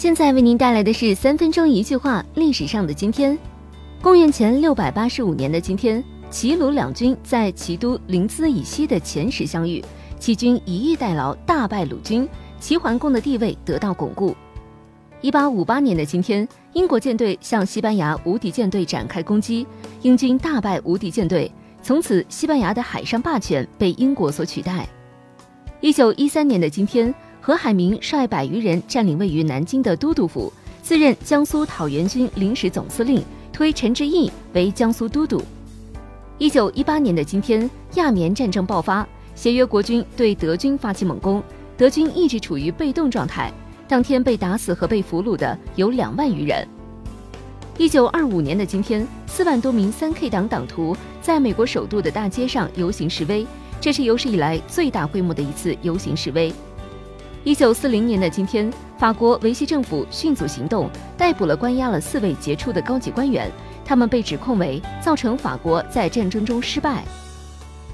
现在为您带来的是三分钟一句话：历史上的今天，公元前六百八十五年的今天，齐鲁两军在齐都临淄以西的前石相遇，齐军以逸待劳，大败鲁军，齐桓公的地位得到巩固。一八五八年的今天，英国舰队向西班牙无敌舰队展开攻击，英军大败无敌舰队，从此西班牙的海上霸权被英国所取代。一九一三年的今天。何海明率百余人占领位于南京的都督府，自任江苏讨袁军临时总司令，推陈之义为江苏都督。一九一八年的今天，亚棉战争爆发，协约国军对德军发起猛攻，德军一直处于被动状态。当天被打死和被俘虏的有两万余人。一九二五年的今天，四万多名三 K 党党徒在美国首都的大街上游行示威，这是有史以来最大规模的一次游行示威。一九四零年的今天，法国维希政府迅速行动，逮捕了关押了四位杰出的高级官员，他们被指控为造成法国在战争中失败。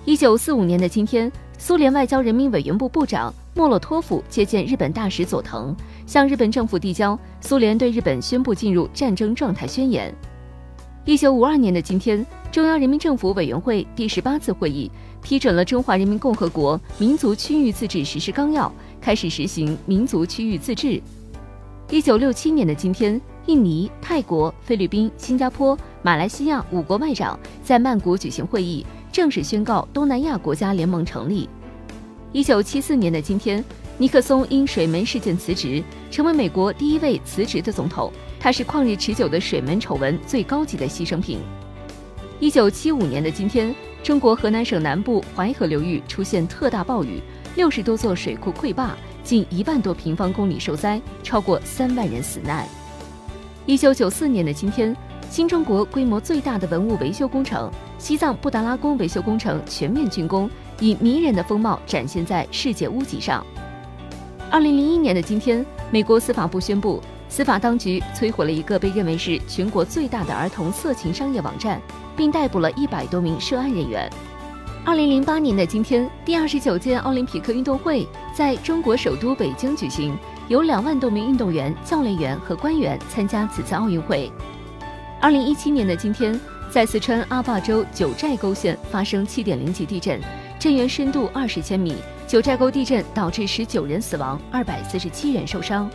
一九四五年的今天，苏联外交人民委员部部长莫洛托夫接见日本大使佐藤，向日本政府递交苏联对日本宣布进入战争状态宣言。一九五二年的今天，中央人民政府委员会第十八次会议批准了《中华人民共和国民族区域自治实施纲要》。开始实行民族区域自治。一九六七年的今天，印尼、泰国、菲律宾、新加坡、马来西亚五国外长在曼谷举行会议，正式宣告东南亚国家联盟成立。一九七四年的今天，尼克松因水门事件辞职，成为美国第一位辞职的总统。他是旷日持久的水门丑闻最高级的牺牲品。一九七五年的今天，中国河南省南部淮河流域出现特大暴雨。六十多座水库溃坝，近一万多平方公里受灾，超过三万人死难。一九九四年的今天，新中国规模最大的文物维修工程——西藏布达拉宫维修工程全面竣工，以迷人的风貌展现在世界屋脊上。二零零一年的今天，美国司法部宣布，司法当局摧毁了一个被认为是全国最大的儿童色情商业网站，并逮捕了一百多名涉案人员。二零零八年的今天，第二十九届奥林匹克运动会在中国首都北京举行，有两万多名运动员、教练员和官员参加此次奥运会。二零一七年的今天，在四川阿坝州九寨沟县发生七点零级地震，震源深度二十千米。九寨沟地震导致十九人死亡，二百四十七人受伤。